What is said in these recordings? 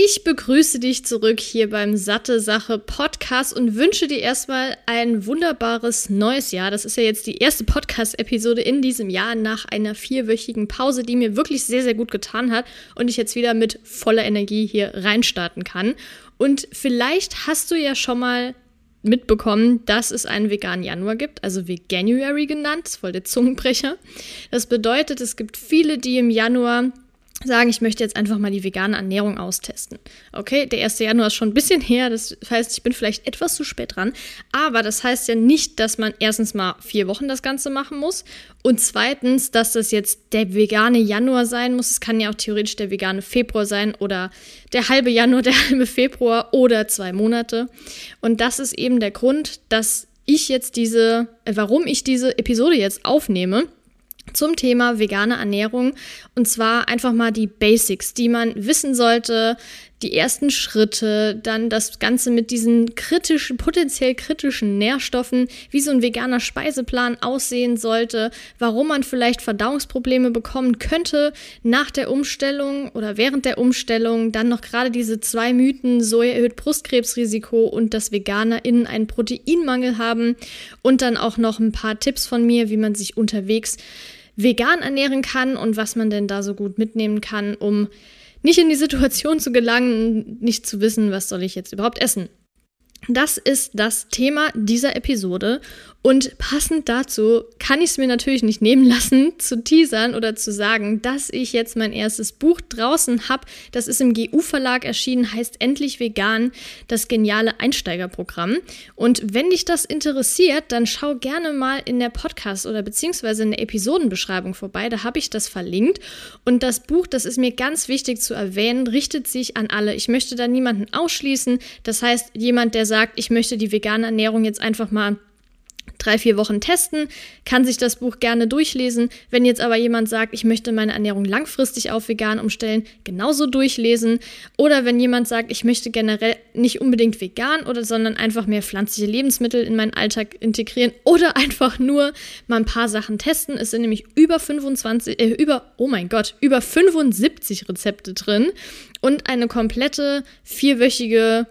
Ich begrüße dich zurück hier beim Satte Sache Podcast und wünsche dir erstmal ein wunderbares neues Jahr. Das ist ja jetzt die erste Podcast-Episode in diesem Jahr nach einer vierwöchigen Pause, die mir wirklich sehr, sehr gut getan hat und ich jetzt wieder mit voller Energie hier reinstarten kann. Und vielleicht hast du ja schon mal mitbekommen, dass es einen veganen Januar gibt, also Veganuary genannt, ist voll der Zungenbrecher. Das bedeutet, es gibt viele, die im Januar sagen, ich möchte jetzt einfach mal die vegane Ernährung austesten. Okay, der 1. Januar ist schon ein bisschen her, das heißt, ich bin vielleicht etwas zu spät dran, aber das heißt ja nicht, dass man erstens mal vier Wochen das Ganze machen muss und zweitens, dass das jetzt der vegane Januar sein muss. Es kann ja auch theoretisch der vegane Februar sein oder der halbe Januar, der halbe Februar oder zwei Monate. Und das ist eben der Grund, dass ich jetzt diese, äh, warum ich diese Episode jetzt aufnehme zum Thema vegane Ernährung. Und zwar einfach mal die Basics, die man wissen sollte, die ersten Schritte, dann das Ganze mit diesen kritischen, potenziell kritischen Nährstoffen, wie so ein veganer Speiseplan aussehen sollte, warum man vielleicht Verdauungsprobleme bekommen könnte nach der Umstellung oder während der Umstellung, dann noch gerade diese zwei Mythen, Soja erhöht Brustkrebsrisiko und dass VeganerInnen einen Proteinmangel haben und dann auch noch ein paar Tipps von mir, wie man sich unterwegs vegan ernähren kann und was man denn da so gut mitnehmen kann, um nicht in die Situation zu gelangen, nicht zu wissen, was soll ich jetzt überhaupt essen. Das ist das Thema dieser Episode. Und passend dazu kann ich es mir natürlich nicht nehmen lassen, zu teasern oder zu sagen, dass ich jetzt mein erstes Buch draußen habe. Das ist im GU-Verlag erschienen, heißt Endlich Vegan, das geniale Einsteigerprogramm. Und wenn dich das interessiert, dann schau gerne mal in der Podcast- oder beziehungsweise in der Episodenbeschreibung vorbei. Da habe ich das verlinkt. Und das Buch, das ist mir ganz wichtig zu erwähnen, richtet sich an alle. Ich möchte da niemanden ausschließen. Das heißt, jemand, der sagt, ich möchte die vegane Ernährung jetzt einfach mal drei, vier Wochen testen, kann sich das Buch gerne durchlesen. Wenn jetzt aber jemand sagt, ich möchte meine Ernährung langfristig auf vegan umstellen, genauso durchlesen. Oder wenn jemand sagt, ich möchte generell nicht unbedingt vegan oder sondern einfach mehr pflanzliche Lebensmittel in meinen Alltag integrieren oder einfach nur mal ein paar Sachen testen. Es sind nämlich über 25, äh, über, oh mein Gott, über 75 Rezepte drin und eine komplette vierwöchige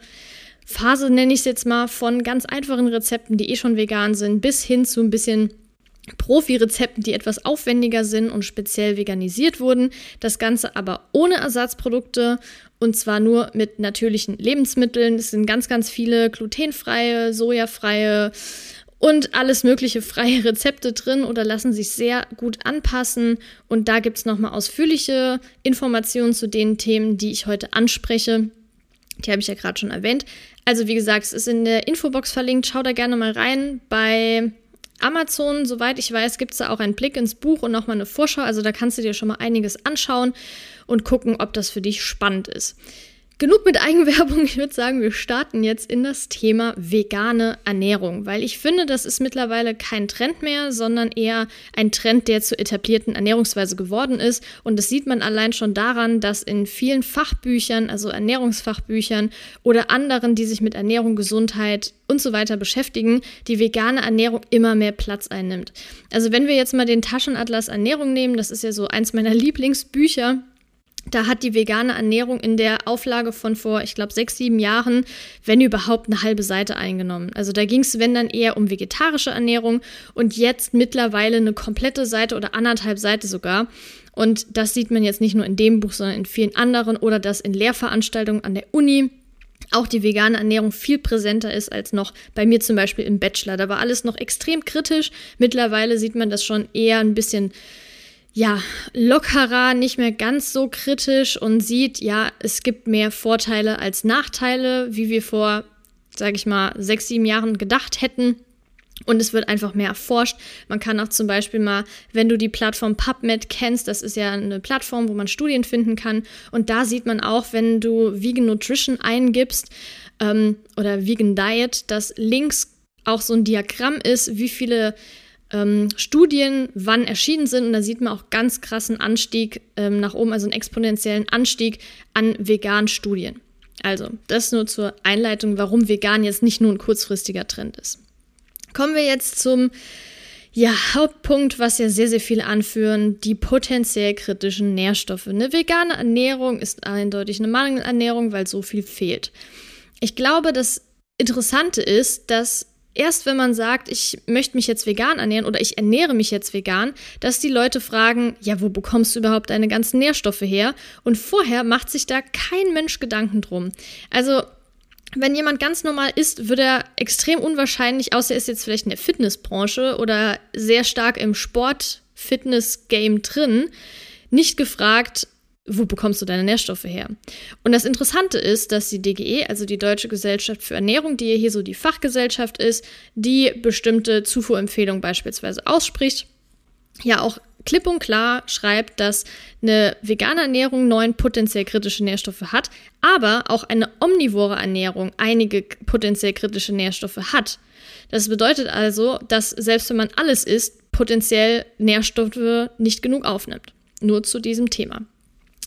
Phase, nenne ich es jetzt mal, von ganz einfachen Rezepten, die eh schon vegan sind, bis hin zu ein bisschen Profi-Rezepten, die etwas aufwendiger sind und speziell veganisiert wurden. Das Ganze aber ohne Ersatzprodukte und zwar nur mit natürlichen Lebensmitteln. Es sind ganz, ganz viele glutenfreie, sojafreie und alles mögliche freie Rezepte drin oder lassen sich sehr gut anpassen. Und da gibt es nochmal ausführliche Informationen zu den Themen, die ich heute anspreche. Die habe ich ja gerade schon erwähnt. Also wie gesagt, es ist in der Infobox verlinkt. Schau da gerne mal rein. Bei Amazon, soweit ich weiß, gibt es da auch einen Blick ins Buch und nochmal eine Vorschau. Also da kannst du dir schon mal einiges anschauen und gucken, ob das für dich spannend ist. Genug mit Eigenwerbung. Ich würde sagen, wir starten jetzt in das Thema vegane Ernährung, weil ich finde, das ist mittlerweile kein Trend mehr, sondern eher ein Trend, der zur etablierten Ernährungsweise geworden ist. Und das sieht man allein schon daran, dass in vielen Fachbüchern, also Ernährungsfachbüchern oder anderen, die sich mit Ernährung, Gesundheit und so weiter beschäftigen, die vegane Ernährung immer mehr Platz einnimmt. Also wenn wir jetzt mal den Taschenatlas Ernährung nehmen, das ist ja so eins meiner Lieblingsbücher, da hat die vegane Ernährung in der Auflage von vor, ich glaube, sechs, sieben Jahren, wenn überhaupt, eine halbe Seite eingenommen. Also da ging es, wenn dann eher um vegetarische Ernährung und jetzt mittlerweile eine komplette Seite oder anderthalb Seite sogar. Und das sieht man jetzt nicht nur in dem Buch, sondern in vielen anderen oder dass in Lehrveranstaltungen an der Uni auch die vegane Ernährung viel präsenter ist als noch bei mir zum Beispiel im Bachelor. Da war alles noch extrem kritisch. Mittlerweile sieht man das schon eher ein bisschen ja, lockerer, nicht mehr ganz so kritisch und sieht, ja, es gibt mehr Vorteile als Nachteile, wie wir vor, sage ich mal, sechs, sieben Jahren gedacht hätten. Und es wird einfach mehr erforscht. Man kann auch zum Beispiel mal, wenn du die Plattform PubMed kennst, das ist ja eine Plattform, wo man Studien finden kann. Und da sieht man auch, wenn du Vegan Nutrition eingibst ähm, oder Vegan Diet, dass links auch so ein Diagramm ist, wie viele ähm, Studien wann erschienen sind. Und da sieht man auch ganz krassen Anstieg ähm, nach oben, also einen exponentiellen Anstieg an veganen Studien. Also, das nur zur Einleitung, warum vegan jetzt nicht nur ein kurzfristiger Trend ist. Kommen wir jetzt zum ja, Hauptpunkt, was ja sehr, sehr viele anführen, die potenziell kritischen Nährstoffe. Eine vegane Ernährung ist eindeutig eine Mangelernährung, weil so viel fehlt. Ich glaube, das Interessante ist, dass erst wenn man sagt, ich möchte mich jetzt vegan ernähren oder ich ernähre mich jetzt vegan, dass die Leute fragen, ja, wo bekommst du überhaupt deine ganzen Nährstoffe her? Und vorher macht sich da kein Mensch Gedanken drum. Also wenn jemand ganz normal ist, wird er extrem unwahrscheinlich, außer er ist jetzt vielleicht in der Fitnessbranche oder sehr stark im Sport-Fitness-Game drin, nicht gefragt, wo bekommst du deine Nährstoffe her? Und das Interessante ist, dass die DGE, also die Deutsche Gesellschaft für Ernährung, die hier so die Fachgesellschaft ist, die bestimmte Zufuhrempfehlungen beispielsweise ausspricht, ja auch klipp und klar schreibt, dass eine vegane Ernährung neun potenziell kritische Nährstoffe hat, aber auch eine omnivore Ernährung einige potenziell kritische Nährstoffe hat. Das bedeutet also, dass selbst wenn man alles isst, potenziell Nährstoffe nicht genug aufnimmt. Nur zu diesem Thema.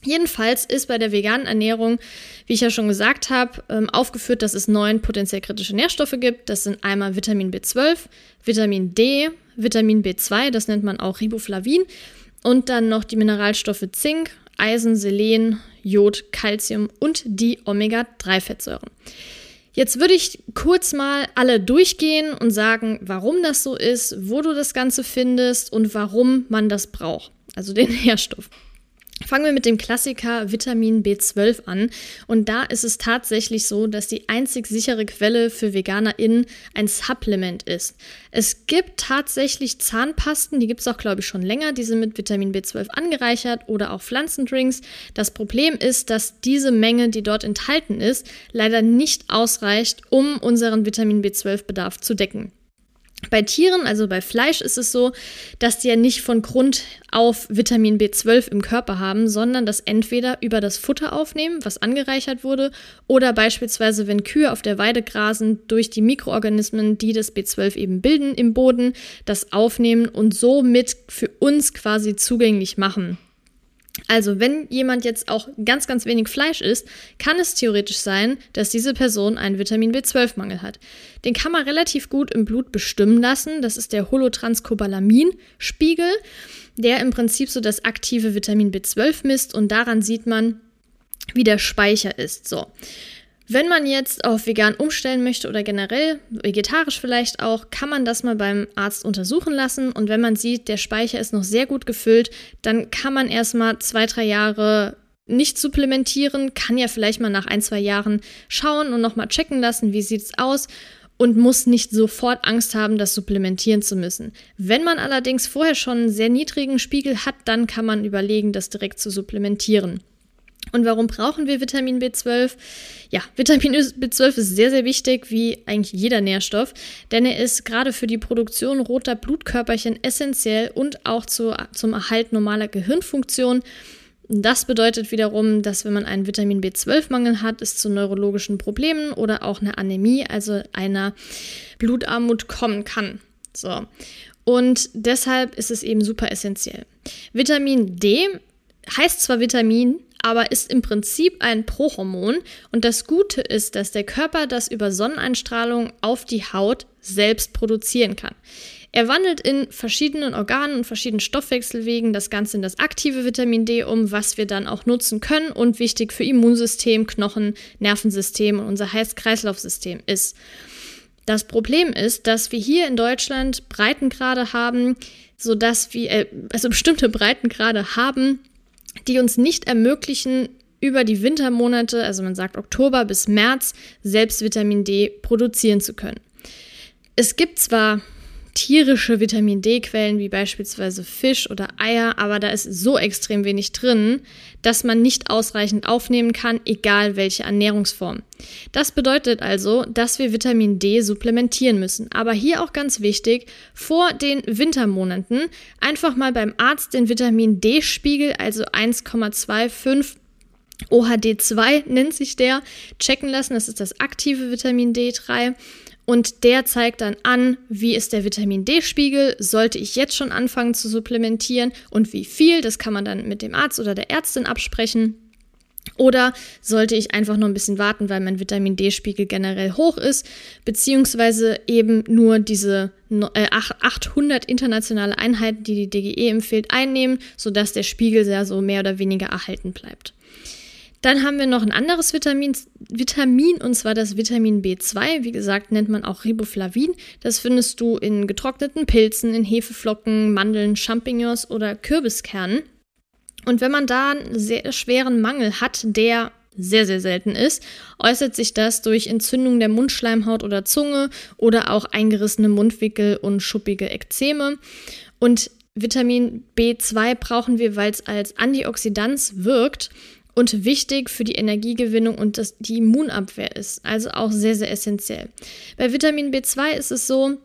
Jedenfalls ist bei der veganen Ernährung, wie ich ja schon gesagt habe, ähm, aufgeführt, dass es neun potenziell kritische Nährstoffe gibt. Das sind einmal Vitamin B12, Vitamin D, Vitamin B2, das nennt man auch Riboflavin, und dann noch die Mineralstoffe Zink, Eisen, Selen, Jod, Calcium und die Omega-3-Fettsäuren. Jetzt würde ich kurz mal alle durchgehen und sagen, warum das so ist, wo du das Ganze findest und warum man das braucht, also den Nährstoff. Fangen wir mit dem Klassiker Vitamin B12 an. Und da ist es tatsächlich so, dass die einzig sichere Quelle für VeganerInnen ein Supplement ist. Es gibt tatsächlich Zahnpasten, die gibt es auch, glaube ich, schon länger. Die sind mit Vitamin B12 angereichert oder auch Pflanzendrinks. Das Problem ist, dass diese Menge, die dort enthalten ist, leider nicht ausreicht, um unseren Vitamin B12-Bedarf zu decken. Bei Tieren, also bei Fleisch, ist es so, dass die ja nicht von Grund auf Vitamin B12 im Körper haben, sondern das entweder über das Futter aufnehmen, was angereichert wurde, oder beispielsweise, wenn Kühe auf der Weide grasen, durch die Mikroorganismen, die das B12 eben bilden im Boden, das aufnehmen und somit für uns quasi zugänglich machen. Also, wenn jemand jetzt auch ganz, ganz wenig Fleisch isst, kann es theoretisch sein, dass diese Person einen Vitamin B12-Mangel hat. Den kann man relativ gut im Blut bestimmen lassen. Das ist der Holotranscobalamin-Spiegel, der im Prinzip so das aktive Vitamin B12 misst und daran sieht man, wie der Speicher ist. So. Wenn man jetzt auf vegan umstellen möchte oder generell vegetarisch vielleicht auch, kann man das mal beim Arzt untersuchen lassen. Und wenn man sieht, der Speicher ist noch sehr gut gefüllt, dann kann man erstmal zwei, drei Jahre nicht supplementieren, kann ja vielleicht mal nach ein, zwei Jahren schauen und nochmal checken lassen, wie sieht es aus und muss nicht sofort Angst haben, das supplementieren zu müssen. Wenn man allerdings vorher schon einen sehr niedrigen Spiegel hat, dann kann man überlegen, das direkt zu supplementieren. Und warum brauchen wir Vitamin B12? Ja, Vitamin B12 ist sehr, sehr wichtig, wie eigentlich jeder Nährstoff, denn er ist gerade für die Produktion roter Blutkörperchen essentiell und auch zu, zum Erhalt normaler Gehirnfunktion. Das bedeutet wiederum, dass wenn man einen Vitamin B12-Mangel hat, es zu neurologischen Problemen oder auch einer Anämie, also einer Blutarmut kommen kann. So. Und deshalb ist es eben super essentiell. Vitamin D heißt zwar Vitamin, aber ist im Prinzip ein Prohormon und das Gute ist, dass der Körper das über Sonneneinstrahlung auf die Haut selbst produzieren kann. Er wandelt in verschiedenen Organen und verschiedenen Stoffwechselwegen das Ganze in das aktive Vitamin D um, was wir dann auch nutzen können und wichtig für Immunsystem, Knochen, Nervensystem und unser Heiß-Kreislauf-System ist. Das Problem ist, dass wir hier in Deutschland Breitengrade haben, sodass wir, äh, also bestimmte Breitengrade haben, die uns nicht ermöglichen, über die Wintermonate, also man sagt Oktober bis März, selbst Vitamin D produzieren zu können. Es gibt zwar tierische Vitamin D-Quellen wie beispielsweise Fisch oder Eier, aber da ist so extrem wenig drin, dass man nicht ausreichend aufnehmen kann, egal welche Ernährungsform. Das bedeutet also, dass wir Vitamin D supplementieren müssen. Aber hier auch ganz wichtig, vor den Wintermonaten einfach mal beim Arzt den Vitamin D-Spiegel, also 1,25 OHD2 nennt sich der, checken lassen. Das ist das aktive Vitamin D3 und der zeigt dann an, wie ist der Vitamin D-Spiegel, sollte ich jetzt schon anfangen zu supplementieren und wie viel, das kann man dann mit dem Arzt oder der Ärztin absprechen. Oder sollte ich einfach noch ein bisschen warten, weil mein Vitamin D-Spiegel generell hoch ist, beziehungsweise eben nur diese 800 äh, internationale Einheiten, die die DGE empfiehlt, einnehmen, sodass der Spiegel sehr so mehr oder weniger erhalten bleibt. Dann haben wir noch ein anderes Vitamin, Vitamin, und zwar das Vitamin B2. Wie gesagt, nennt man auch Riboflavin. Das findest du in getrockneten Pilzen, in Hefeflocken, Mandeln, Champignons oder Kürbiskernen. Und wenn man da einen sehr schweren Mangel hat, der sehr, sehr selten ist, äußert sich das durch Entzündung der Mundschleimhaut oder Zunge oder auch eingerissene Mundwickel und schuppige Ekzeme. Und Vitamin B2 brauchen wir, weil es als Antioxidant wirkt und wichtig für die Energiegewinnung und das, die Immunabwehr ist. Also auch sehr, sehr essentiell. Bei Vitamin B2 ist es so,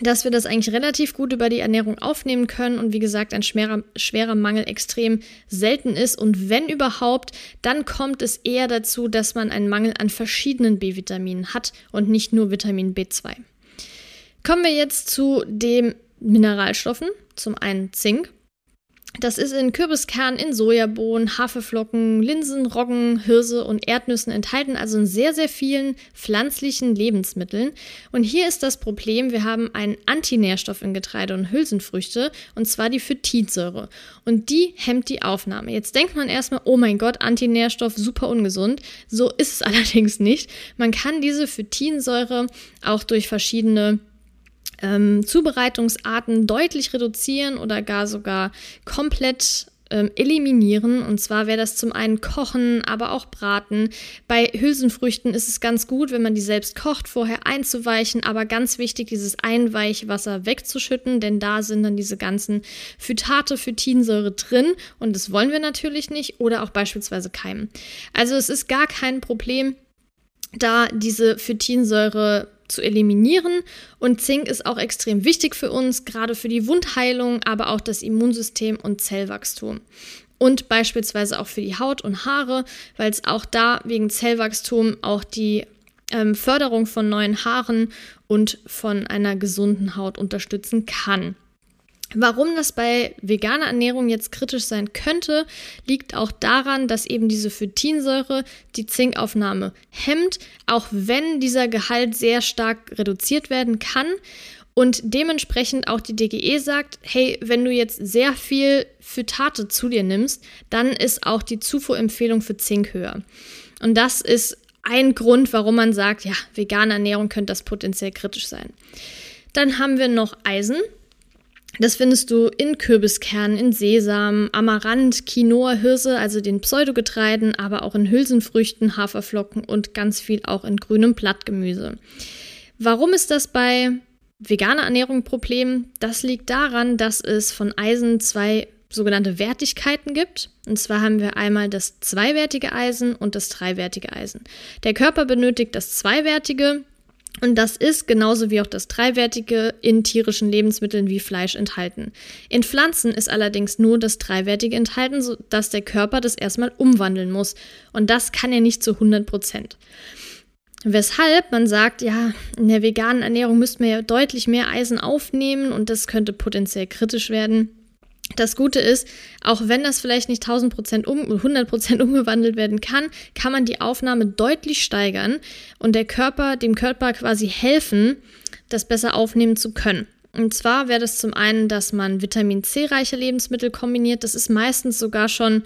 dass wir das eigentlich relativ gut über die Ernährung aufnehmen können und wie gesagt ein schwerer, schwerer Mangel extrem selten ist und wenn überhaupt, dann kommt es eher dazu, dass man einen Mangel an verschiedenen B-Vitaminen hat und nicht nur Vitamin B2. Kommen wir jetzt zu den Mineralstoffen, zum einen Zink. Das ist in Kürbiskernen, in Sojabohnen, Haferflocken, Linsen, Roggen, Hirse und Erdnüssen enthalten, also in sehr, sehr vielen pflanzlichen Lebensmitteln. Und hier ist das Problem, wir haben einen Antinährstoff in Getreide und Hülsenfrüchte, und zwar die Phytinsäure. Und die hemmt die Aufnahme. Jetzt denkt man erstmal, oh mein Gott, Antinährstoff, super ungesund. So ist es allerdings nicht. Man kann diese Phytinsäure auch durch verschiedene ähm, Zubereitungsarten deutlich reduzieren oder gar sogar komplett ähm, eliminieren. Und zwar wäre das zum einen Kochen, aber auch Braten. Bei Hülsenfrüchten ist es ganz gut, wenn man die selbst kocht, vorher einzuweichen, aber ganz wichtig, dieses Einweichwasser wegzuschütten, denn da sind dann diese ganzen Phytate, Phytinsäure drin und das wollen wir natürlich nicht oder auch beispielsweise Keimen. Also es ist gar kein Problem, da diese Phytinsäure zu eliminieren. Und Zink ist auch extrem wichtig für uns, gerade für die Wundheilung, aber auch das Immunsystem und Zellwachstum. Und beispielsweise auch für die Haut und Haare, weil es auch da wegen Zellwachstum auch die ähm, Förderung von neuen Haaren und von einer gesunden Haut unterstützen kann. Warum das bei veganer Ernährung jetzt kritisch sein könnte, liegt auch daran, dass eben diese Phytinsäure die Zinkaufnahme hemmt, auch wenn dieser Gehalt sehr stark reduziert werden kann. Und dementsprechend auch die DGE sagt, hey, wenn du jetzt sehr viel Phytate zu dir nimmst, dann ist auch die Zufuhrempfehlung für Zink höher. Und das ist ein Grund, warum man sagt, ja, vegane Ernährung könnte das potenziell kritisch sein. Dann haben wir noch Eisen. Das findest du in Kürbiskernen, in Sesam, Amaranth, Quinoa, Hirse, also den Pseudogetreiden, aber auch in Hülsenfrüchten, Haferflocken und ganz viel auch in grünem Blattgemüse. Warum ist das bei veganer Ernährung ein Problem? Das liegt daran, dass es von Eisen zwei sogenannte Wertigkeiten gibt. Und zwar haben wir einmal das zweiwertige Eisen und das dreiwertige Eisen. Der Körper benötigt das zweiwertige, und das ist genauso wie auch das Dreiwertige in tierischen Lebensmitteln wie Fleisch enthalten. In Pflanzen ist allerdings nur das Dreiwertige enthalten, sodass der Körper das erstmal umwandeln muss. Und das kann er nicht zu 100 Prozent. Weshalb man sagt, ja, in der veganen Ernährung müssten wir ja deutlich mehr Eisen aufnehmen und das könnte potenziell kritisch werden. Das Gute ist, auch wenn das vielleicht nicht 1000 um, 100% umgewandelt werden kann, kann man die Aufnahme deutlich steigern und der Körper, dem Körper quasi helfen, das besser aufnehmen zu können. Und zwar wäre das zum einen, dass man Vitamin C-reiche Lebensmittel kombiniert. Das ist meistens sogar schon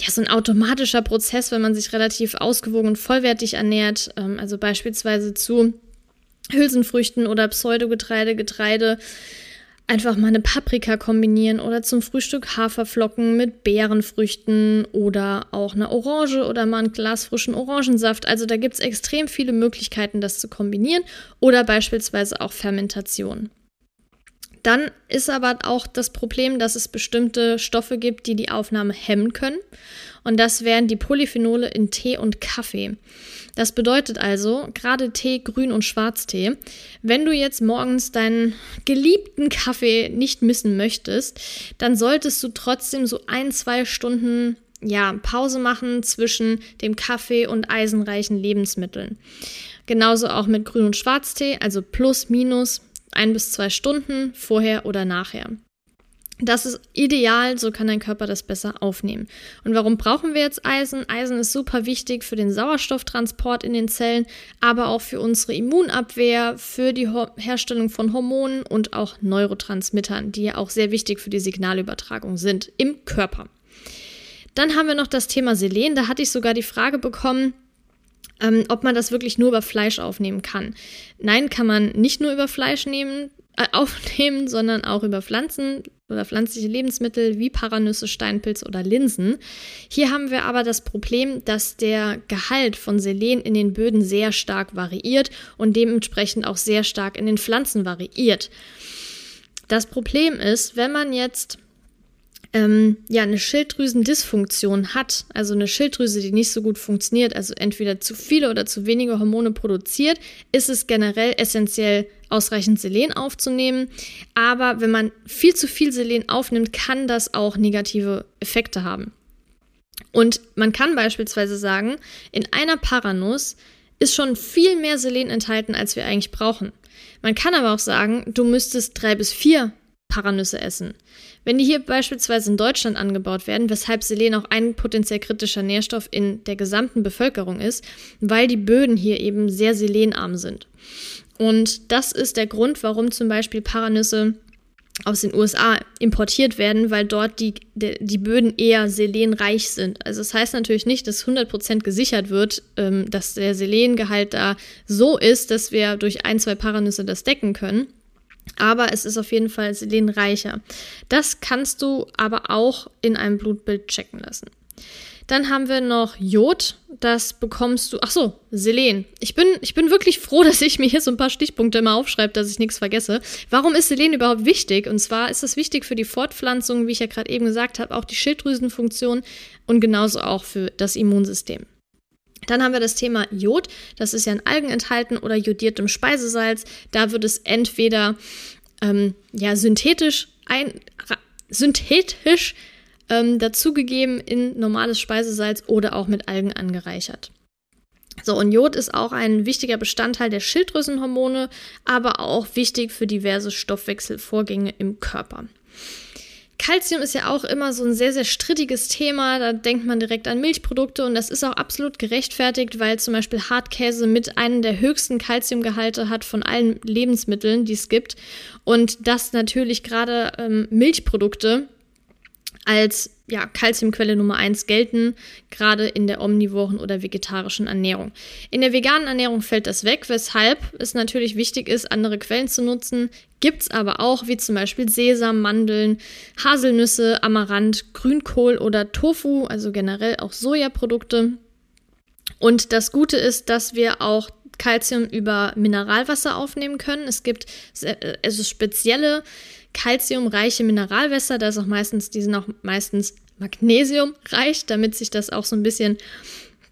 ja, so ein automatischer Prozess, wenn man sich relativ ausgewogen und vollwertig ernährt. Ähm, also beispielsweise zu Hülsenfrüchten oder Pseudogetreide, Getreide einfach mal eine Paprika kombinieren oder zum Frühstück Haferflocken mit Beerenfrüchten oder auch eine Orange oder mal ein Glas frischen Orangensaft. Also da gibt es extrem viele Möglichkeiten, das zu kombinieren oder beispielsweise auch Fermentation. Dann ist aber auch das Problem, dass es bestimmte Stoffe gibt, die die Aufnahme hemmen können. Und das wären die Polyphenole in Tee und Kaffee. Das bedeutet also, gerade Tee, Grün- und Schwarztee, wenn du jetzt morgens deinen geliebten Kaffee nicht missen möchtest, dann solltest du trotzdem so ein, zwei Stunden ja, Pause machen zwischen dem Kaffee und eisenreichen Lebensmitteln. Genauso auch mit Grün- und Schwarztee, also plus, minus ein bis zwei Stunden vorher oder nachher. Das ist ideal, so kann dein Körper das besser aufnehmen. Und warum brauchen wir jetzt Eisen? Eisen ist super wichtig für den Sauerstofftransport in den Zellen, aber auch für unsere Immunabwehr, für die Herstellung von Hormonen und auch Neurotransmittern, die ja auch sehr wichtig für die Signalübertragung sind im Körper. Dann haben wir noch das Thema Selen. Da hatte ich sogar die Frage bekommen, ähm, ob man das wirklich nur über Fleisch aufnehmen kann. Nein, kann man nicht nur über Fleisch nehmen, aufnehmen, sondern auch über Pflanzen oder pflanzliche Lebensmittel wie Paranüsse, Steinpilz oder Linsen. Hier haben wir aber das Problem, dass der Gehalt von Selen in den Böden sehr stark variiert und dementsprechend auch sehr stark in den Pflanzen variiert. Das Problem ist, wenn man jetzt ähm, ja eine Schilddrüsendysfunktion hat, also eine Schilddrüse, die nicht so gut funktioniert, also entweder zu viele oder zu wenige Hormone produziert, ist es generell essentiell, ausreichend Selen aufzunehmen. Aber wenn man viel zu viel Selen aufnimmt, kann das auch negative Effekte haben. Und man kann beispielsweise sagen, in einer Paranuss ist schon viel mehr Selen enthalten, als wir eigentlich brauchen. Man kann aber auch sagen, du müsstest drei bis vier Paranüsse essen. Wenn die hier beispielsweise in Deutschland angebaut werden, weshalb Selen auch ein potenziell kritischer Nährstoff in der gesamten Bevölkerung ist, weil die Böden hier eben sehr selenarm sind. Und das ist der Grund, warum zum Beispiel Paranüsse aus den USA importiert werden, weil dort die, die, Böden eher selenreich sind. Also das heißt natürlich nicht, dass 100% gesichert wird, ähm, dass der Selengehalt da so ist, dass wir durch ein, zwei Paranüsse das decken können. Aber es ist auf jeden Fall selenreicher. Das kannst du aber auch in einem Blutbild checken lassen. Dann haben wir noch Jod. Das bekommst du. Ach so, Selen. Ich bin, ich bin wirklich froh, dass ich mir hier so ein paar Stichpunkte immer aufschreibe, dass ich nichts vergesse. Warum ist Selen überhaupt wichtig? Und zwar ist es wichtig für die Fortpflanzung, wie ich ja gerade eben gesagt habe, auch die Schilddrüsenfunktion und genauso auch für das Immunsystem. Dann haben wir das Thema Jod. Das ist ja in Algen enthalten oder jodiertem Speisesalz. Da wird es entweder ähm, ja, synthetisch, ein, synthetisch ähm, dazugegeben in normales Speisesalz oder auch mit Algen angereichert. So, und Jod ist auch ein wichtiger Bestandteil der Schilddrüsenhormone, aber auch wichtig für diverse Stoffwechselvorgänge im Körper. Calcium ist ja auch immer so ein sehr, sehr strittiges Thema. Da denkt man direkt an Milchprodukte und das ist auch absolut gerechtfertigt, weil zum Beispiel Hartkäse mit einem der höchsten Calciumgehalte hat von allen Lebensmitteln, die es gibt. Und das natürlich gerade ähm, Milchprodukte als ja, Calciumquelle Nummer 1 gelten, gerade in der omnivoren oder vegetarischen Ernährung. In der veganen Ernährung fällt das weg, weshalb es natürlich wichtig ist, andere Quellen zu nutzen. Gibt es aber auch, wie zum Beispiel Sesam, Mandeln, Haselnüsse, Amaranth, Grünkohl oder Tofu, also generell auch Sojaprodukte. Und das Gute ist, dass wir auch Calcium über Mineralwasser aufnehmen können. Es gibt also spezielle kalziumreiche Mineralwässer. Da ist auch meistens, die sind auch meistens magnesiumreich, damit sich das auch so ein bisschen,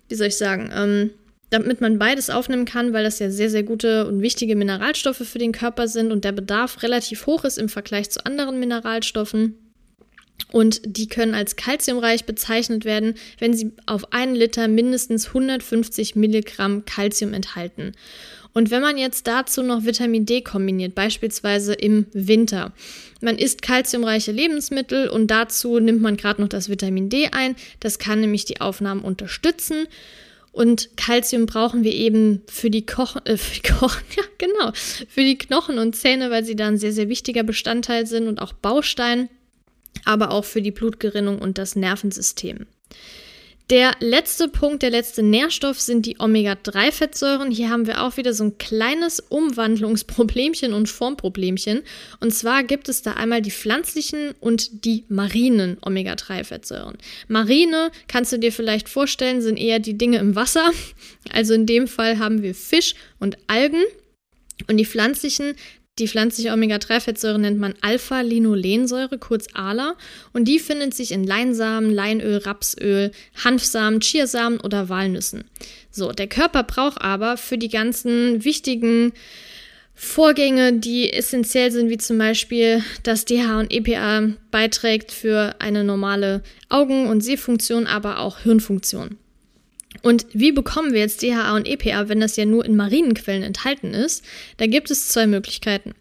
wie soll ich sagen, ähm, damit man beides aufnehmen kann, weil das ja sehr, sehr gute und wichtige Mineralstoffe für den Körper sind und der Bedarf relativ hoch ist im Vergleich zu anderen Mineralstoffen. Und die können als kalziumreich bezeichnet werden, wenn sie auf einen Liter mindestens 150 Milligramm Kalzium enthalten. Und wenn man jetzt dazu noch Vitamin D kombiniert, beispielsweise im Winter, man isst kalziumreiche Lebensmittel und dazu nimmt man gerade noch das Vitamin D ein, das kann nämlich die Aufnahmen unterstützen. Und Kalzium brauchen wir eben für die Kochen, äh, für die Kochen, ja genau, für die Knochen und Zähne, weil sie da ein sehr, sehr wichtiger Bestandteil sind und auch Baustein, aber auch für die Blutgerinnung und das Nervensystem. Der letzte Punkt, der letzte Nährstoff sind die Omega-3-Fettsäuren. Hier haben wir auch wieder so ein kleines Umwandlungsproblemchen und Formproblemchen. Und zwar gibt es da einmal die pflanzlichen und die marinen Omega-3-Fettsäuren. Marine, kannst du dir vielleicht vorstellen, sind eher die Dinge im Wasser. Also in dem Fall haben wir Fisch und Algen. Und die pflanzlichen, Die pflanzliche Omega-3-Fettsäure nennt man Alpha-Linolensäure, kurz ALA, und die findet sich in Leinsamen, Leinöl, Rapsöl, Hanfsamen, Chiasamen oder Walnüssen. So, der Körper braucht aber für die ganzen wichtigen Vorgänge, die essentiell sind, wie zum Beispiel, dass DH und EPA beiträgt für eine normale Augen- und Sehfunktion, aber auch Hirnfunktion. Und wie bekommen wir jetzt DHA und EPA, wenn das ja nur in marinen Quellen enthalten ist? Da gibt es zwei Möglichkeiten.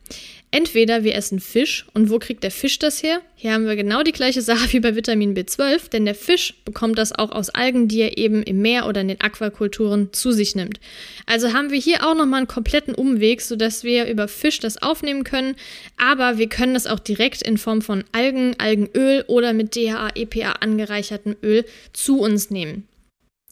Entweder wir essen Fisch und wo kriegt der Fisch das her? Hier haben wir genau die gleiche Sache wie bei Vitamin B12, denn der Fisch bekommt das auch aus Algen, die er eben im Meer oder in den Aquakulturen zu sich nimmt. Also haben wir hier auch nochmal einen kompletten Umweg, sodass wir über Fisch das aufnehmen können, aber wir können das auch direkt in Form von Algen, Algenöl oder mit DHA, EPA angereichertem Öl zu uns nehmen.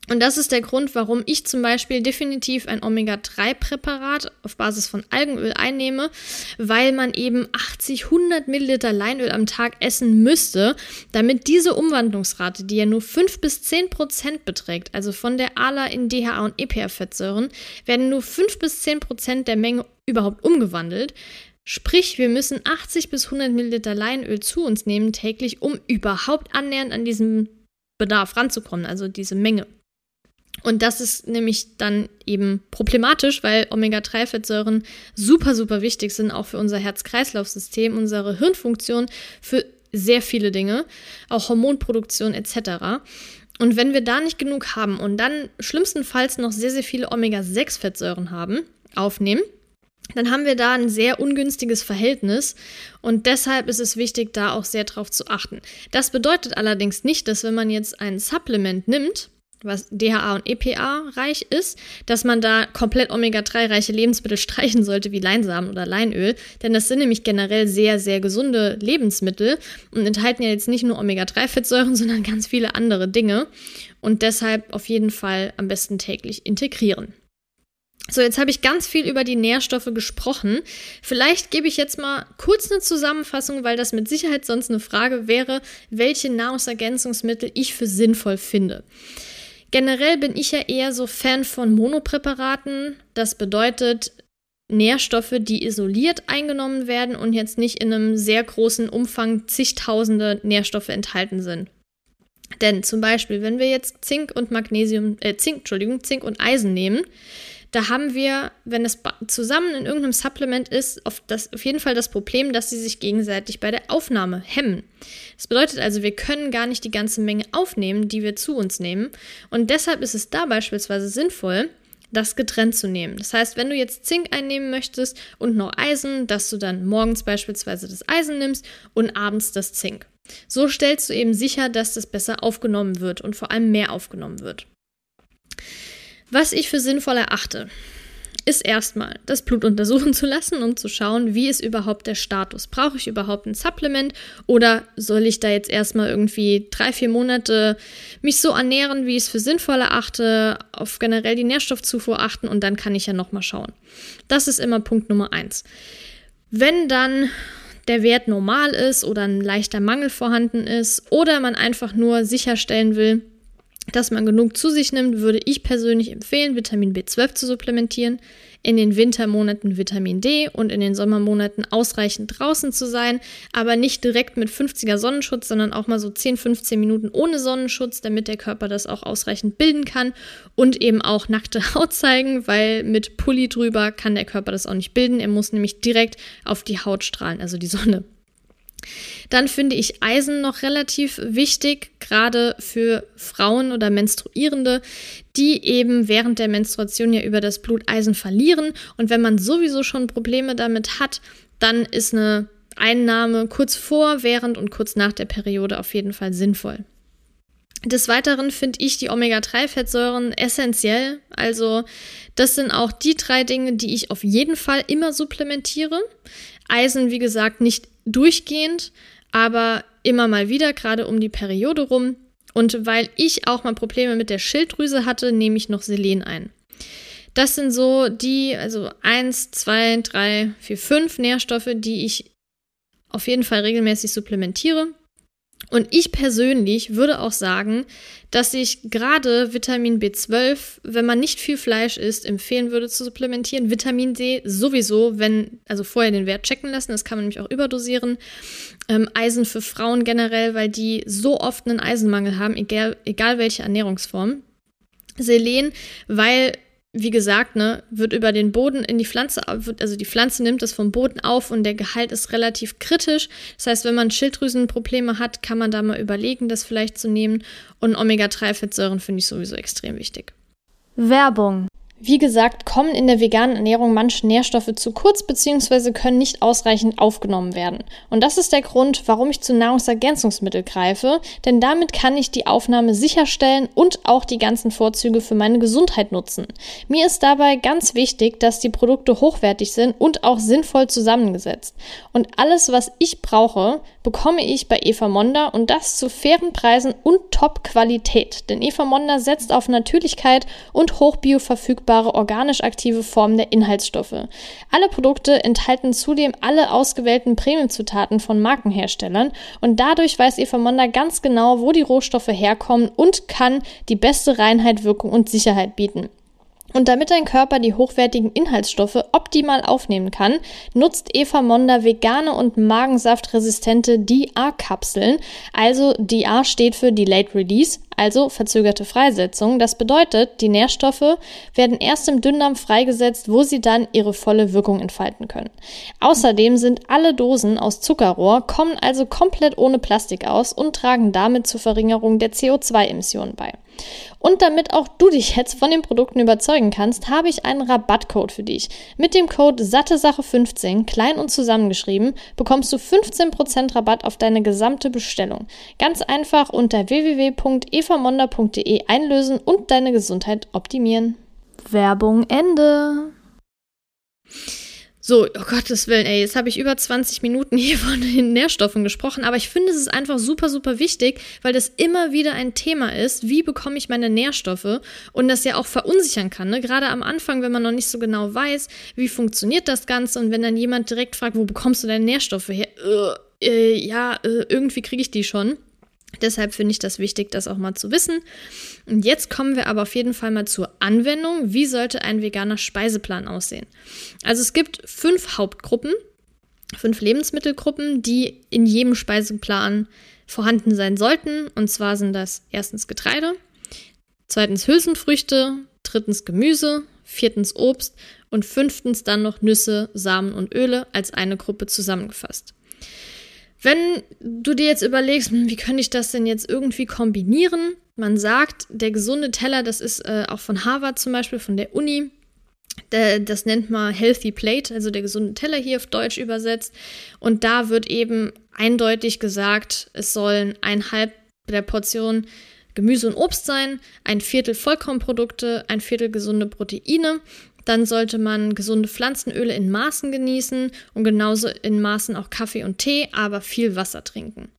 Und das ist der Grund, warum ich zum Beispiel definitiv ein Omega-3-Präparat auf Basis von Algenöl einnehme, weil man eben 80, 100 Milliliter Leinöl am Tag essen müsste, damit diese Umwandlungsrate, die ja nur 5 bis 10 Prozent beträgt, also von der ALA in DHA und EPA-Fettsäuren, werden nur 5 bis 10 Prozent der Menge überhaupt umgewandelt. Sprich, wir müssen 80 bis 100 Milliliter Leinöl zu uns nehmen täglich, um überhaupt annähernd an diesen Bedarf ranzukommen, also diese Menge. Und das ist nämlich dann eben problematisch, weil Omega-3-Fettsäuren super, super wichtig sind, auch für unser Herz-Kreislauf-System, unsere Hirnfunktion, für sehr viele Dinge, auch Hormonproduktion etc. Und wenn wir da nicht genug haben und dann schlimmstenfalls noch sehr, sehr viele Omega-6-Fettsäuren haben, aufnehmen, dann haben wir da ein sehr ungünstiges Verhältnis und deshalb ist es wichtig, da auch sehr drauf zu achten. Das bedeutet allerdings nicht, dass wenn man jetzt ein Supplement nimmt, was DHA und EPA reich ist, dass man da komplett Omega-3-reiche Lebensmittel streichen sollte, wie Leinsamen oder Leinöl. Denn das sind nämlich generell sehr, sehr gesunde Lebensmittel und enthalten ja jetzt nicht nur Omega-3-Fettsäuren, sondern ganz viele andere Dinge. Und deshalb auf jeden Fall am besten täglich integrieren. So, jetzt habe ich ganz viel über die Nährstoffe gesprochen. Vielleicht gebe ich jetzt mal kurz eine Zusammenfassung, weil das mit Sicherheit sonst eine Frage wäre, welche Nahrungsergänzungsmittel ich für sinnvoll finde. Generell bin ich ja eher so Fan von Monopräparaten. Das bedeutet Nährstoffe, die isoliert eingenommen werden und jetzt nicht in einem sehr großen Umfang zigtausende Nährstoffe enthalten sind. Denn zum Beispiel, wenn wir jetzt Zink und Magnesium, äh, Zink, Entschuldigung, Zink und Eisen nehmen, da haben wir, wenn es zusammen in irgendeinem Supplement ist, auf, das, auf jeden Fall das Problem, dass sie sich gegenseitig bei der Aufnahme hemmen. Das bedeutet also, wir können gar nicht die ganze Menge aufnehmen, die wir zu uns nehmen. Und deshalb ist es da beispielsweise sinnvoll, das getrennt zu nehmen. Das heißt, wenn du jetzt Zink einnehmen möchtest und noch Eisen, dass du dann morgens beispielsweise das Eisen nimmst und abends das Zink. So stellst du eben sicher, dass das besser aufgenommen wird und vor allem mehr aufgenommen wird. Was ich für sinnvoll erachte, ist erstmal das Blut untersuchen zu lassen, um zu schauen, wie ist überhaupt der Status. Brauche ich überhaupt ein Supplement oder soll ich da jetzt erstmal irgendwie drei, vier Monate mich so ernähren, wie ich es für sinnvoll erachte, auf generell die Nährstoffzufuhr achten und dann kann ich ja nochmal schauen. Das ist immer Punkt Nummer eins. Wenn dann der Wert normal ist oder ein leichter Mangel vorhanden ist oder man einfach nur sicherstellen will, dass man genug zu sich nimmt, würde ich persönlich empfehlen, Vitamin B12 zu supplementieren, in den Wintermonaten Vitamin D und in den Sommermonaten ausreichend draußen zu sein, aber nicht direkt mit 50er Sonnenschutz, sondern auch mal so 10, 15 Minuten ohne Sonnenschutz, damit der Körper das auch ausreichend bilden kann und eben auch nackte Haut zeigen, weil mit Pulli drüber kann der Körper das auch nicht bilden. Er muss nämlich direkt auf die Haut strahlen, also die Sonne. Dann finde ich Eisen noch relativ wichtig, gerade für Frauen oder Menstruierende, die eben während der Menstruation ja über das Blut Eisen verlieren. Und wenn man sowieso schon Probleme damit hat, dann ist eine Einnahme kurz vor, während und kurz nach der Periode auf jeden Fall sinnvoll. Des Weiteren finde ich die Omega-3-Fettsäuren essentiell. Also das sind auch die drei Dinge, die ich auf jeden Fall immer supplementiere. Eisen, wie gesagt, nicht durchgehend, aber immer mal wieder, gerade um die Periode rum. Und weil ich auch mal Probleme mit der Schilddrüse hatte, nehme ich noch Selen ein. Das sind so die, also 1, 2, 3, 4, 5 Nährstoffe, die ich auf jeden Fall regelmäßig supplementiere. Und ich persönlich würde auch sagen, dass ich gerade Vitamin B12, wenn man nicht viel Fleisch isst, empfehlen würde zu supplementieren. Vitamin D sowieso, wenn, also vorher den Wert checken lassen, das kann man nämlich auch überdosieren. Ähm, Eisen für Frauen generell, weil die so oft einen Eisenmangel haben, egal, egal welche Ernährungsform. Selen, weil wie gesagt, ne, wird über den Boden in die Pflanze, also die Pflanze nimmt es vom Boden auf und der Gehalt ist relativ kritisch. Das heißt, wenn man Schilddrüsenprobleme hat, kann man da mal überlegen, das vielleicht zu nehmen. Und Omega-3-Fettsäuren finde ich sowieso extrem wichtig. Werbung wie gesagt, kommen in der veganen Ernährung manche Nährstoffe zu kurz bzw. können nicht ausreichend aufgenommen werden. Und das ist der Grund, warum ich zu Nahrungsergänzungsmitteln greife, denn damit kann ich die Aufnahme sicherstellen und auch die ganzen Vorzüge für meine Gesundheit nutzen. Mir ist dabei ganz wichtig, dass die Produkte hochwertig sind und auch sinnvoll zusammengesetzt. Und alles, was ich brauche, bekomme ich bei Eva Monda und das zu fairen Preisen und Top-Qualität. Denn Eva Monda setzt auf Natürlichkeit und hochbioverfügbarkeit verfügbare organisch aktive Formen der Inhaltsstoffe. Alle Produkte enthalten zudem alle ausgewählten Premiumzutaten von Markenherstellern und dadurch weiß Eva Monda ganz genau, wo die Rohstoffe herkommen und kann die beste Reinheit, Wirkung und Sicherheit bieten. Und damit dein Körper die hochwertigen Inhaltsstoffe optimal aufnehmen kann, nutzt Eva Monda vegane und magensaftresistente DR-Kapseln. Also DR steht für Delayed Release, also verzögerte Freisetzung. Das bedeutet, die Nährstoffe werden erst im Dünndarm freigesetzt, wo sie dann ihre volle Wirkung entfalten können. Außerdem sind alle Dosen aus Zuckerrohr, kommen also komplett ohne Plastik aus und tragen damit zur Verringerung der CO2-Emissionen bei. Und damit auch du dich jetzt von den Produkten überzeugen kannst, habe ich einen Rabattcode für dich. Mit dem Code SatteSache15, klein und zusammengeschrieben, bekommst du 15% Rabatt auf deine gesamte Bestellung. Ganz einfach unter www.evamonda.de einlösen und deine Gesundheit optimieren. Werbung Ende. So, oh Gottes Willen, ey, jetzt habe ich über 20 Minuten hier von den Nährstoffen gesprochen, aber ich finde, es ist einfach super, super wichtig, weil das immer wieder ein Thema ist, wie bekomme ich meine Nährstoffe und das ja auch verunsichern kann. Ne? Gerade am Anfang, wenn man noch nicht so genau weiß, wie funktioniert das Ganze und wenn dann jemand direkt fragt, wo bekommst du deine Nährstoffe her? Äh, äh, ja, äh, irgendwie kriege ich die schon. Deshalb finde ich das wichtig, das auch mal zu wissen. Und jetzt kommen wir aber auf jeden Fall mal zur Anwendung. Wie sollte ein veganer Speiseplan aussehen? Also es gibt fünf Hauptgruppen, fünf Lebensmittelgruppen, die in jedem Speiseplan vorhanden sein sollten. Und zwar sind das erstens Getreide, zweitens Hülsenfrüchte, drittens Gemüse, viertens Obst und fünftens dann noch Nüsse, Samen und Öle als eine Gruppe zusammengefasst. Wenn du dir jetzt überlegst, hm, wie könnte ich das denn jetzt irgendwie kombinieren? Man sagt, der gesunde Teller, das ist äh, auch von Harvard zum Beispiel, von der Uni, der, das nennt man Healthy Plate, also der gesunde Teller hier auf Deutsch übersetzt. Und da wird eben eindeutig gesagt, es sollen ein halb der Portion Gemüse und Obst sein, ein Viertel Vollkornprodukte, ein Viertel gesunde Proteine dann sollte man gesunde Pflanzenöle in Maßen genießen und genauso in Maßen auch Kaffee und Tee, aber viel Wasser trinken.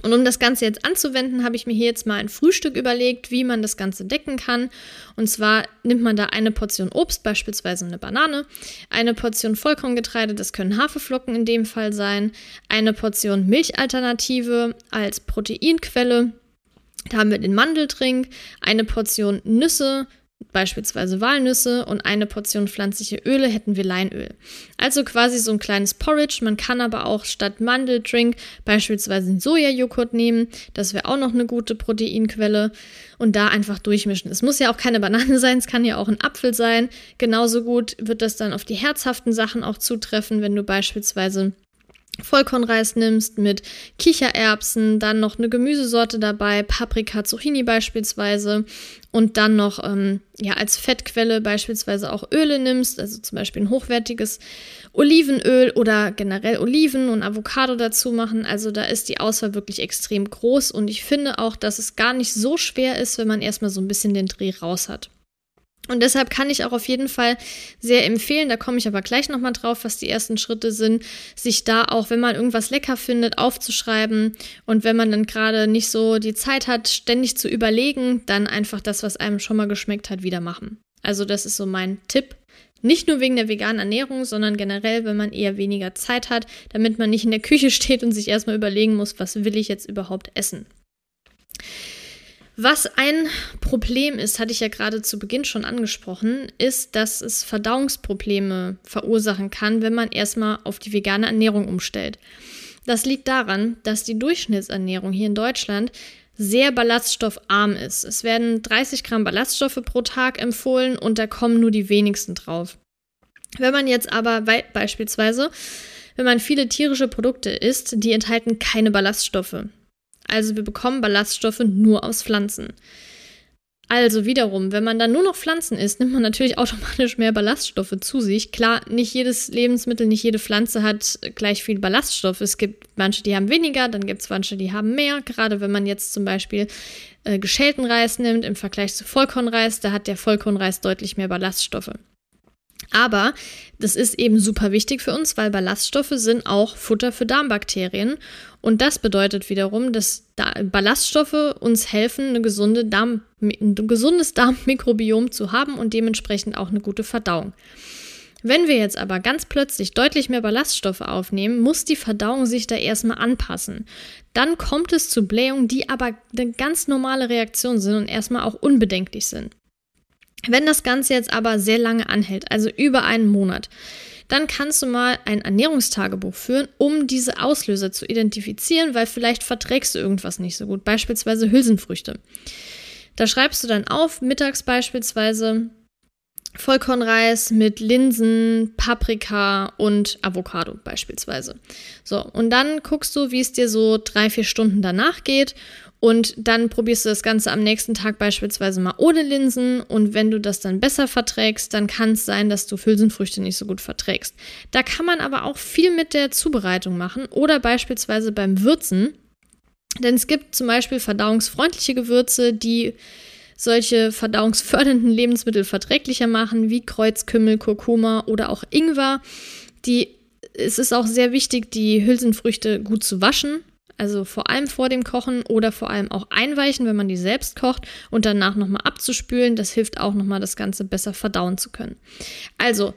Und um das Ganze jetzt anzuwenden, habe ich mir hier jetzt mal ein Frühstück überlegt, wie man das Ganze decken kann. Und zwar nimmt man da eine Portion Obst, beispielsweise eine Banane, eine Portion Vollkorngetreide, das können Haferflocken in dem Fall sein, eine Portion Milchalternative als Proteinquelle, da haben wir den Mandeltrink, eine Portion Nüsse, beispielsweise Walnüsse und eine Portion pflanzliche Öle hätten wir Leinöl. Also quasi so ein kleines Porridge. Man kann aber auch statt Mandeldrink beispielsweise einen Sojajoghurt nehmen. Das wäre auch noch eine gute Proteinquelle. Und da einfach durchmischen. Es muss ja auch keine Banane sein, es kann ja auch ein Apfel sein. Genauso gut wird das dann auf die herzhaften Sachen auch zutreffen, wenn du beispielsweise Vollkornreis nimmst mit Kichererbsen, dann noch eine Gemüsesorte dabei, Paprika, Zucchini beispielsweise und dann noch ähm, ja als Fettquelle beispielsweise auch Öle nimmst, also zum Beispiel ein hochwertiges Olivenöl oder generell Oliven und Avocado dazu machen. Also da ist die Auswahl wirklich extrem groß und ich finde auch, dass es gar nicht so schwer ist, wenn man erstmal so ein bisschen den Dreh raus hat. Und deshalb kann ich auch auf jeden Fall sehr empfehlen, da komme ich aber gleich nochmal drauf, was die ersten Schritte sind, sich da auch, wenn man irgendwas lecker findet, aufzuschreiben und wenn man dann gerade nicht so die Zeit hat, ständig zu überlegen, dann einfach das, was einem schon mal geschmeckt hat, wieder machen. Also das ist so mein Tipp, Nicht nur wegen der veganen Ernährung, sondern generell, wenn man eher weniger Zeit hat, damit man nicht in der Küche steht und sich erstmal überlegen muss, was will ich jetzt überhaupt essen. Was ein Problem ist, hatte ich ja gerade zu Beginn schon angesprochen, ist, dass es Verdauungsprobleme verursachen kann, wenn man erstmal auf die vegane Ernährung umstellt. Das liegt daran, dass die Durchschnittsernährung hier in Deutschland sehr ballaststoffarm ist. Es werden 30 Gramm Ballaststoffe pro Tag empfohlen und da kommen nur die wenigsten drauf. Wenn man jetzt aber beispielsweise, wenn man viele tierische Produkte isst, die enthalten keine Ballaststoffe. Also wir bekommen Ballaststoffe nur aus Pflanzen. Also wiederum, wenn man dann nur noch Pflanzen isst, nimmt man natürlich automatisch mehr Ballaststoffe zu sich. Klar, nicht jedes Lebensmittel, nicht jede Pflanze hat gleich viel Ballaststoffe. Es gibt manche, die haben weniger, dann gibt es manche, die haben mehr. Gerade wenn man jetzt zum Beispiel äh, geschälten Reis nimmt im Vergleich zu Vollkornreis, da hat der Vollkornreis deutlich mehr Ballaststoffe. Aber das ist eben super wichtig für uns, weil Ballaststoffe sind auch Futter für Darmbakterien. Und das bedeutet wiederum, dass Ballaststoffe uns helfen, eine Darm, ein gesundes Darmmikrobiom zu haben und dementsprechend auch eine gute Verdauung. Wenn wir jetzt aber ganz plötzlich deutlich mehr Ballaststoffe aufnehmen, muss die Verdauung sich da erstmal anpassen. Dann kommt es zu Blähungen, die aber eine ganz normale Reaktion sind und erstmal auch unbedenklich sind. Wenn das Ganze jetzt aber sehr lange anhält, also über einen Monat, dann kannst du mal ein Ernährungstagebuch führen, um diese Auslöser zu identifizieren, weil vielleicht verträgst du irgendwas nicht so gut, beispielsweise Hülsenfrüchte. Da schreibst du dann auf, mittags beispielsweise Vollkornreis mit Linsen, Paprika und Avocado beispielsweise. So, und dann guckst du, wie es dir so drei, vier Stunden danach geht und dann probierst du das Ganze am nächsten Tag beispielsweise mal ohne Linsen. Und wenn du das dann besser verträgst, dann kann es sein, dass du Hülsenfrüchte nicht so gut verträgst. Da kann man aber auch viel mit der Zubereitung machen oder beispielsweise beim Würzen. Denn es gibt zum Beispiel verdauungsfreundliche Gewürze, die solche verdauungsfördernden Lebensmittel verträglicher machen, wie Kreuzkümmel, Kurkuma oder auch Ingwer. Die, es ist auch sehr wichtig, die Hülsenfrüchte gut zu waschen also vor allem vor dem Kochen oder vor allem auch einweichen, wenn man die selbst kocht und danach nochmal abzuspülen. Das hilft auch nochmal, das Ganze besser verdauen zu können. Also,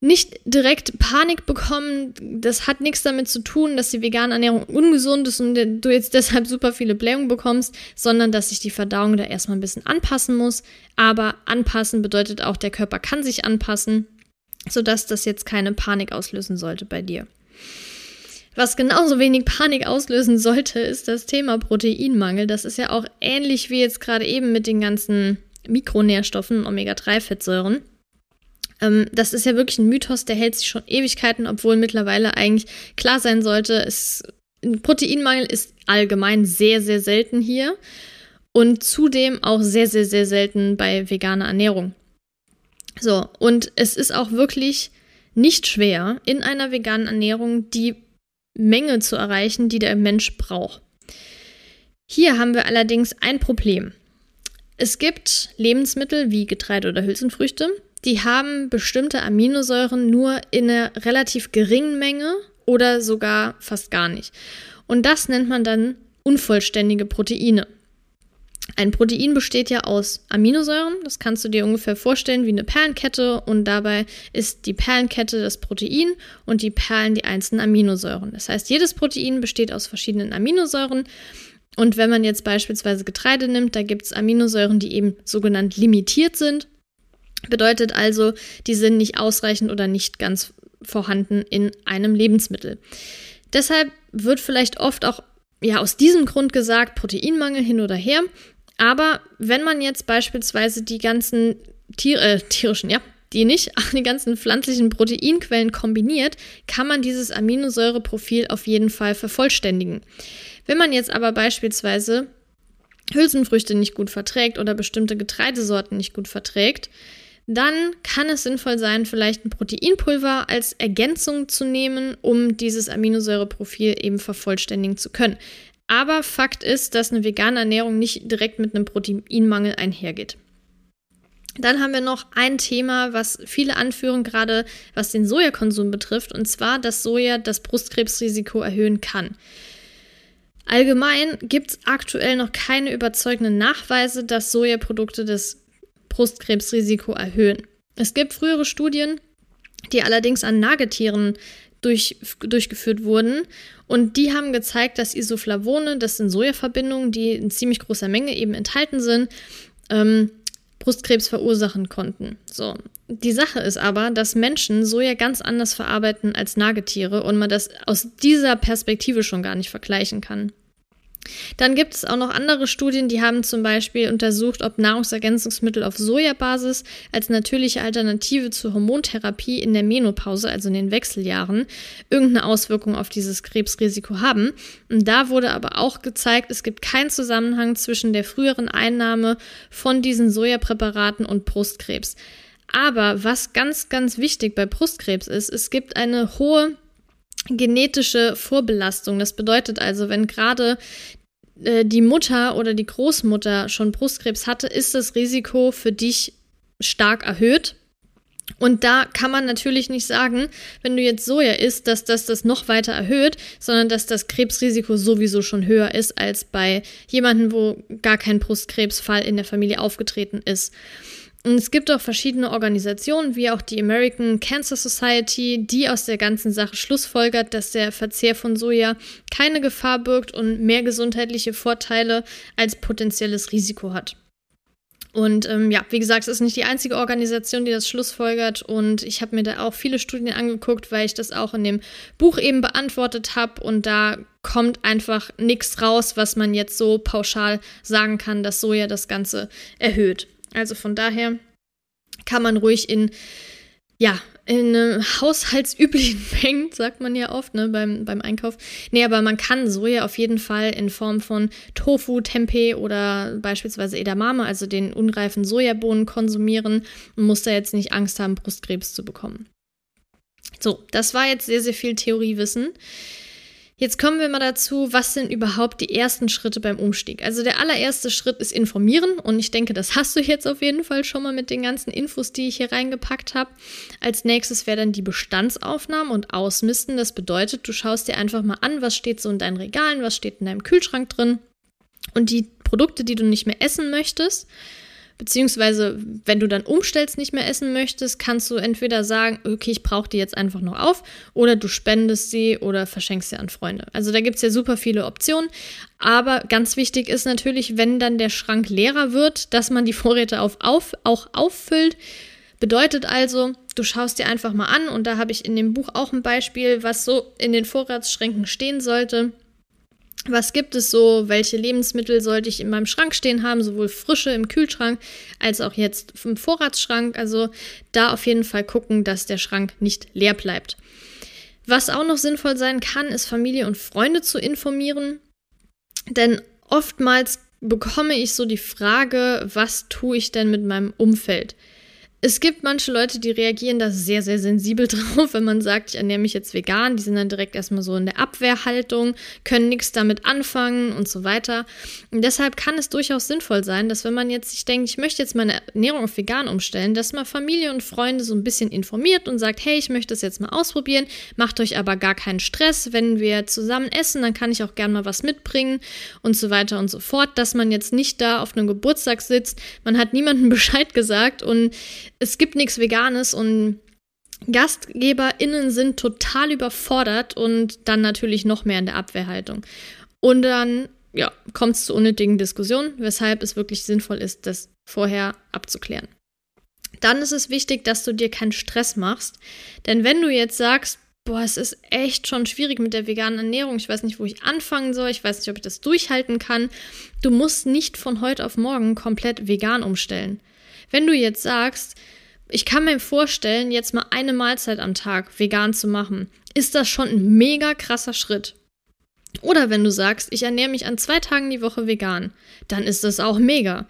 nicht direkt Panik bekommen. Das hat nichts damit zu tun, dass die vegane Ernährung ungesund ist und du jetzt deshalb super viele Blähungen bekommst, sondern dass sich die Verdauung da erstmal ein bisschen anpassen muss. Aber anpassen bedeutet auch, der Körper kann sich anpassen, sodass das jetzt keine Panik auslösen sollte bei dir. Was genauso wenig Panik auslösen sollte, ist das Thema Proteinmangel. Das ist ja auch ähnlich wie jetzt gerade eben mit den ganzen Mikronährstoffen, Omega-3-Fettsäuren. Ähm, das ist ja wirklich ein Mythos, der hält sich schon Ewigkeiten, obwohl mittlerweile eigentlich klar sein sollte, es, Proteinmangel ist allgemein sehr, sehr selten hier und zudem auch sehr, sehr, sehr selten bei veganer Ernährung. So, und es ist auch wirklich nicht schwer, in einer veganen Ernährung die Menge zu erreichen, die der Mensch braucht. Hier haben wir allerdings ein Problem. Es gibt Lebensmittel wie Getreide oder Hülsenfrüchte, die haben bestimmte Aminosäuren nur in einer relativ geringen Menge oder sogar fast gar nicht. Und das nennt man dann unvollständige Proteine. Ein Protein besteht ja aus Aminosäuren. Das kannst du dir ungefähr vorstellen wie eine Perlenkette. Und dabei ist die Perlenkette das Protein und die Perlen die einzelnen Aminosäuren. Das heißt, jedes Protein besteht aus verschiedenen Aminosäuren. Und wenn man jetzt beispielsweise Getreide nimmt, da gibt es Aminosäuren, die eben sogenannt limitiert sind. Bedeutet also, die sind nicht ausreichend oder nicht ganz vorhanden in einem Lebensmittel. Deshalb wird vielleicht oft auch ja aus diesem Grund gesagt, Proteinmangel hin oder her. Aber wenn man jetzt beispielsweise die ganzen Tier, äh, tierischen, ja, die nicht, die ganzen pflanzlichen Proteinquellen kombiniert, kann man dieses Aminosäureprofil auf jeden Fall vervollständigen. Wenn man jetzt aber beispielsweise Hülsenfrüchte nicht gut verträgt oder bestimmte Getreidesorten nicht gut verträgt, dann kann es sinnvoll sein, vielleicht ein Proteinpulver als Ergänzung zu nehmen, um dieses Aminosäureprofil eben vervollständigen zu können. Aber Fakt ist, dass eine vegane Ernährung nicht direkt mit einem Proteinmangel einhergeht. Dann haben wir noch ein Thema, was viele anführen, gerade was den Sojakonsum betrifft, und zwar, dass Soja das Brustkrebsrisiko erhöhen kann. Allgemein gibt es aktuell noch keine überzeugenden Nachweise, dass Sojaprodukte das Brustkrebsrisiko erhöhen. Es gibt frühere Studien, die allerdings an Nagetieren durch, durchgeführt wurden. Und die haben gezeigt, dass Isoflavone, das sind Sojaverbindungen, die in ziemlich großer Menge eben enthalten sind, ähm, Brustkrebs verursachen konnten. So. Die Sache ist aber, dass Menschen Soja ganz anders verarbeiten als Nagetiere und man das aus dieser Perspektive schon gar nicht vergleichen kann. Dann gibt es auch noch andere Studien, die haben zum Beispiel untersucht, ob Nahrungsergänzungsmittel auf Sojabasis als natürliche Alternative zur Hormontherapie in der Menopause, also in den Wechseljahren, irgendeine Auswirkung auf dieses Krebsrisiko haben. Und da wurde aber auch gezeigt, es gibt keinen Zusammenhang zwischen der früheren Einnahme von diesen Sojapräparaten und Brustkrebs. Aber was ganz, ganz wichtig bei Brustkrebs ist, es gibt eine hohe genetische Vorbelastung. Das bedeutet also, wenn gerade äh, die Mutter oder die Großmutter schon Brustkrebs hatte, ist das Risiko für dich stark erhöht. Und da kann man natürlich nicht sagen, wenn du jetzt Soja isst, dass das das noch weiter erhöht, sondern dass das Krebsrisiko sowieso schon höher ist als bei jemandem, wo gar kein Brustkrebsfall in der Familie aufgetreten ist. Und es gibt auch verschiedene Organisationen, wie auch die American Cancer Society, die aus der ganzen Sache schlussfolgert, dass der Verzehr von Soja keine Gefahr birgt und mehr gesundheitliche Vorteile als potenzielles Risiko hat. Und ähm, ja, wie gesagt, es ist nicht die einzige Organisation, die das schlussfolgert. Und ich habe mir da auch viele Studien angeguckt, weil ich das auch in dem Buch eben beantwortet habe. Und da kommt einfach nichts raus, was man jetzt so pauschal sagen kann, dass Soja das Ganze erhöht. Also von daher kann man ruhig in, ja, in haushaltsüblichen Mengen, sagt man ja oft, ne, beim, beim Einkauf. Nee, aber man kann Soja auf jeden Fall in Form von Tofu, Tempeh oder beispielsweise Edamame, also den unreifen Sojabohnen, konsumieren und muss da jetzt nicht Angst haben, Brustkrebs zu bekommen. So, das war jetzt sehr, sehr viel Theoriewissen. Jetzt kommen wir mal dazu, was sind überhaupt die ersten Schritte beim Umstieg? Also der allererste Schritt ist informieren und ich denke, das hast du jetzt auf jeden Fall schon mal mit den ganzen Infos, die ich hier reingepackt habe. Als nächstes wäre dann die Bestandsaufnahme und Ausmisten. Das bedeutet, du schaust dir einfach mal an, was steht so in deinen Regalen, was steht in deinem Kühlschrank drin und die Produkte, die du nicht mehr essen möchtest, Beziehungsweise, wenn du dann umstellst, nicht mehr essen möchtest, kannst du entweder sagen, okay, ich brauche die jetzt einfach noch auf, oder du spendest sie oder verschenkst sie an Freunde. Also da gibt es ja super viele Optionen. Aber ganz wichtig ist natürlich, wenn dann der Schrank leerer wird, dass man die Vorräte auf, auf, auch auffüllt. Bedeutet also, du schaust dir einfach mal an, und da habe ich in dem Buch auch ein Beispiel, was so in den Vorratsschränken stehen sollte was gibt es so? Welche Lebensmittel sollte ich in meinem Schrank stehen haben? Sowohl frische im Kühlschrank als auch jetzt im Vorratsschrank. Also da auf jeden Fall gucken, dass der Schrank nicht leer bleibt. Was auch noch sinnvoll sein kann, ist Familie und Freunde zu informieren. Denn oftmals bekomme ich so die Frage, was tue ich denn mit meinem Umfeld? Es gibt manche Leute, die reagieren da sehr, sehr sensibel drauf, wenn man sagt, ich ernähre mich jetzt vegan. Die sind dann direkt erstmal so in der Abwehrhaltung, können nichts damit anfangen und so weiter. Und deshalb kann es durchaus sinnvoll sein, dass wenn man jetzt sich denkt, ich möchte jetzt meine Ernährung auf vegan umstellen, dass man Familie und Freunde so ein bisschen informiert und sagt, hey, ich möchte das jetzt mal ausprobieren, macht euch aber gar keinen Stress. Wenn wir zusammen essen, dann kann ich auch gerne mal was mitbringen und so weiter und so fort, dass man jetzt nicht da auf einem Geburtstag sitzt, man hat niemandem Bescheid gesagt und es gibt nichts Veganes und GastgeberInnen sind total überfordert und dann natürlich noch mehr in der Abwehrhaltung. Und dann, ja, kommt es zu unnötigen Diskussionen, weshalb es wirklich sinnvoll ist, das vorher abzuklären. Dann ist es wichtig, dass du dir keinen Stress machst. Denn wenn du jetzt sagst, boah, es ist echt schon schwierig mit der veganen Ernährung, ich weiß nicht, wo ich anfangen soll, ich weiß nicht, ob ich das durchhalten kann, du musst nicht von heute auf morgen komplett vegan umstellen. Wenn du jetzt sagst, ich kann mir vorstellen, jetzt mal eine Mahlzeit am Tag vegan zu machen, ist das schon ein mega krasser Schritt. Oder wenn du sagst, ich ernähre mich an zwei Tagen die Woche vegan, dann ist das auch mega.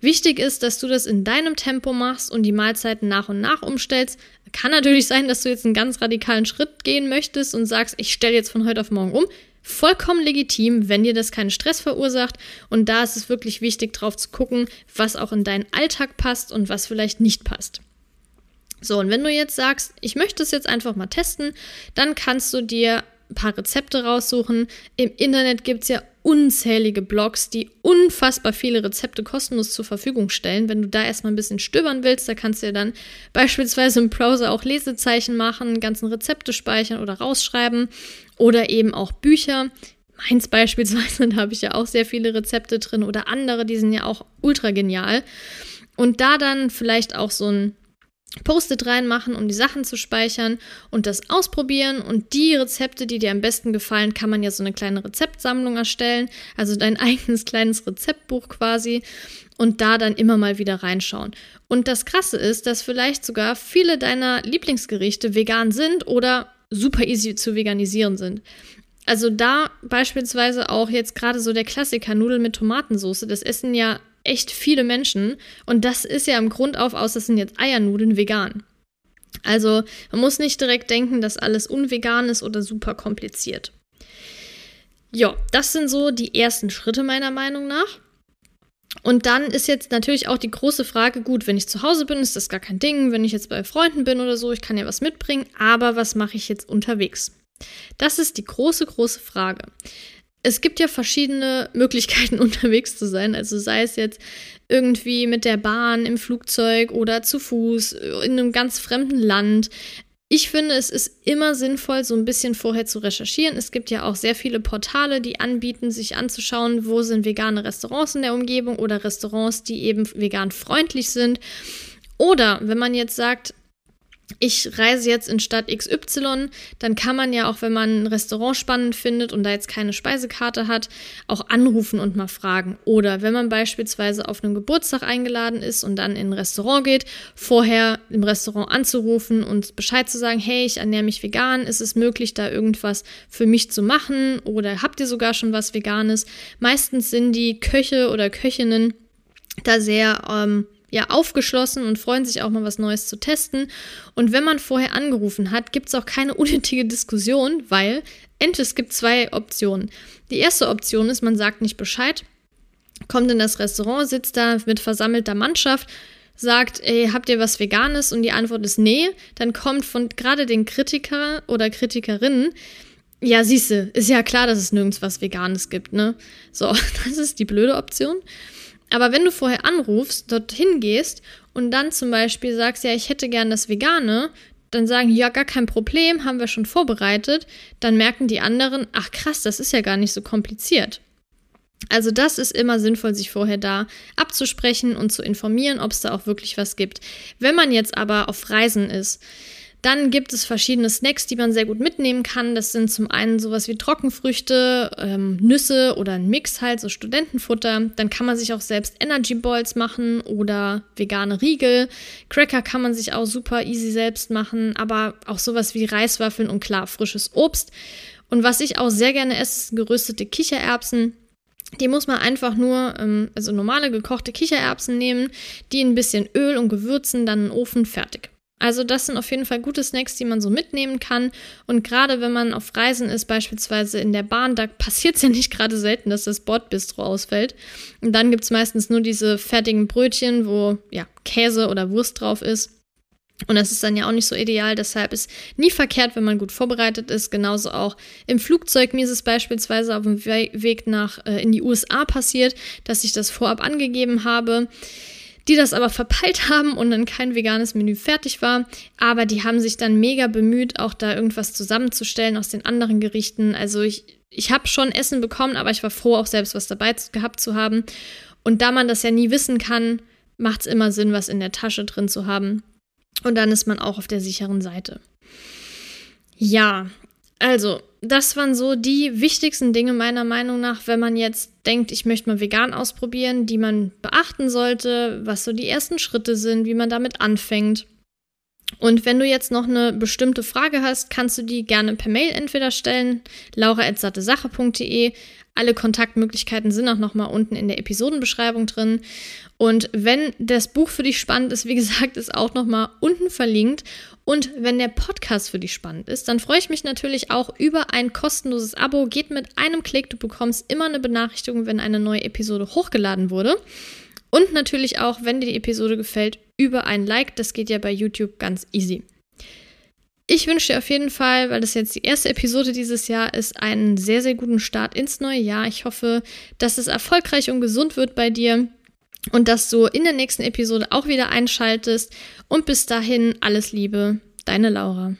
Wichtig ist, dass du das in deinem Tempo machst und die Mahlzeiten nach und nach umstellst. Kann natürlich sein, dass du jetzt einen ganz radikalen Schritt gehen möchtest und sagst, ich stelle jetzt von heute auf morgen um. Vollkommen legitim, wenn dir das keinen Stress verursacht. Und da ist es wirklich wichtig, drauf zu gucken, was auch in deinen Alltag passt und was vielleicht nicht passt. So, und wenn du jetzt sagst, ich möchte es jetzt einfach mal testen, dann kannst du dir ein paar Rezepte raussuchen. Im Internet gibt es ja unzählige Blogs, die unfassbar viele Rezepte kostenlos zur Verfügung stellen. Wenn du da erstmal ein bisschen stöbern willst, da kannst du ja dann beispielsweise im Browser auch Lesezeichen machen, ganzen Rezepte speichern oder rausschreiben oder eben auch Bücher. Meins beispielsweise, da habe ich ja auch sehr viele Rezepte drin oder andere, die sind ja auch ultra genial. Und da dann vielleicht auch so ein Post-it reinmachen, um die Sachen zu speichern und das ausprobieren. Und die Rezepte, die dir am besten gefallen, kann man ja so eine kleine Rezeptsammlung erstellen, also dein eigenes kleines Rezeptbuch quasi und da dann immer mal wieder reinschauen. Und das Krasse ist, dass vielleicht sogar viele deiner Lieblingsgerichte vegan sind oder super easy zu veganisieren sind. Also da beispielsweise auch jetzt gerade so der Klassiker Nudeln mit Tomatensauce, das essen ja echt viele Menschen. Und das ist ja im Grund auf aus, das sind jetzt Eiernudeln vegan. Also man muss nicht direkt denken, dass alles unvegan ist oder super kompliziert. Ja, das sind so die ersten Schritte meiner Meinung nach. Und dann ist jetzt natürlich auch die große Frage, gut, wenn ich zu Hause bin, ist das gar kein Ding. Wenn ich jetzt bei Freunden bin oder so, ich kann ja was mitbringen, aber was mache ich jetzt unterwegs? Das ist die große, große Frage es gibt ja verschiedene Möglichkeiten unterwegs zu sein. Also sei es jetzt irgendwie mit der Bahn, im Flugzeug oder zu Fuß, in einem ganz fremden Land. Ich finde, es ist immer sinnvoll, so ein bisschen vorher zu recherchieren. Es gibt ja auch sehr viele Portale, die anbieten, sich anzuschauen, wo sind vegane Restaurants in der Umgebung oder Restaurants, die eben vegan freundlich sind. Oder wenn man jetzt sagt, ich reise jetzt in Stadt XY, dann kann man ja auch, wenn man ein Restaurant spannend findet und da jetzt keine Speisekarte hat, auch anrufen und mal fragen. Oder wenn man beispielsweise auf einen Geburtstag eingeladen ist und dann in ein Restaurant geht, vorher im Restaurant anzurufen und Bescheid zu sagen, hey, ich ernähre mich vegan, ist es möglich, da irgendwas für mich zu machen oder habt ihr sogar schon was Veganes? Meistens sind die Köche oder Köchinnen da sehr ähm, ja aufgeschlossen und freuen sich auch mal was Neues zu testen. Und wenn man vorher angerufen hat, gibt es auch keine unnötige Diskussion, weil es gibt zwei Optionen. Die erste Option ist, man sagt nicht Bescheid, kommt in das Restaurant, sitzt da mit versammelter Mannschaft, sagt, ey, habt ihr was Veganes? Und die Antwort ist nee. Dann kommt von gerade den Kritiker oder Kritikerinnen, ja, siehste, ist ja klar, dass es nirgends was Veganes gibt, ne? So, das ist die blöde Option. Aber wenn du vorher anrufst, dorthin gehst und dann zum Beispiel sagst, ja, ich hätte gern das Vegane, dann sagen, ja, gar kein Problem, haben wir schon vorbereitet, dann merken die anderen, ach krass, das ist ja gar nicht so kompliziert. Also das ist immer sinnvoll, sich vorher da abzusprechen und zu informieren, ob es da auch wirklich was gibt. Wenn man jetzt aber auf Reisen ist, dann gibt es verschiedene Snacks, die man sehr gut mitnehmen kann. Das sind zum einen sowas wie Trockenfrüchte, ähm, Nüsse oder ein Mix halt, so Studentenfutter. Dann kann man sich auch selbst Energy Balls machen oder vegane Riegel. Cracker kann man sich auch super easy selbst machen, aber auch sowas wie Reiswaffeln und klar, frisches Obst. Und was ich auch sehr gerne esse, geröstete Kichererbsen. Die muss man einfach nur, ähm, also normale gekochte Kichererbsen nehmen, die ein bisschen Öl und Gewürzen, dann in den Ofen fertig. Also das sind auf jeden Fall gute Snacks, die man so mitnehmen kann. Und gerade wenn man auf Reisen ist, beispielsweise in der Bahn, da passiert es ja nicht gerade selten, dass das Bordbistro ausfällt. Und dann gibt es meistens nur diese fertigen Brötchen, wo ja Käse oder Wurst drauf ist. Und das ist dann ja auch nicht so ideal, deshalb ist nie verkehrt, wenn man gut vorbereitet ist. Genauso auch im Flugzeug. Mir ist es beispielsweise auf dem Weg nach äh, in die USA passiert, dass ich das vorab angegeben habe die das aber verpeilt haben und dann kein veganes Menü fertig war. Aber die haben sich dann mega bemüht, auch da irgendwas zusammenzustellen aus den anderen Gerichten. Also ich, ich habe schon Essen bekommen, aber ich war froh, auch selbst was dabei gehabt zu haben. Und da man das ja nie wissen kann, macht es immer Sinn, was in der Tasche drin zu haben. Und dann ist man auch auf der sicheren Seite. Ja, also, das waren so die wichtigsten Dinge meiner Meinung nach, wenn man jetzt denkt, ich möchte mal vegan ausprobieren, die man beachten sollte, was so die ersten Schritte sind, wie man damit anfängt. Und wenn du jetzt noch eine bestimmte Frage hast, kannst du die gerne per Mail entweder stellen, laura.sattesache.de. Alle Kontaktmöglichkeiten sind auch nochmal unten in der Episodenbeschreibung drin. Und wenn das Buch für dich spannend ist, wie gesagt, ist auch nochmal unten verlinkt. Und wenn der Podcast für dich spannend ist, dann freue ich mich natürlich auch über ein kostenloses Abo. Geht mit einem Klick, du bekommst immer eine Benachrichtigung, wenn eine neue Episode hochgeladen wurde. Und natürlich auch, wenn dir die Episode gefällt, über ein Like. Das geht ja bei YouTube ganz easy. Ich wünsche dir auf jeden Fall, weil das jetzt die erste Episode dieses Jahr ist, einen sehr, sehr guten Start ins neue Jahr. Ich hoffe, dass es erfolgreich und gesund wird bei dir und dass du in der nächsten Episode auch wieder einschaltest. Und bis dahin alles Liebe, deine Laura.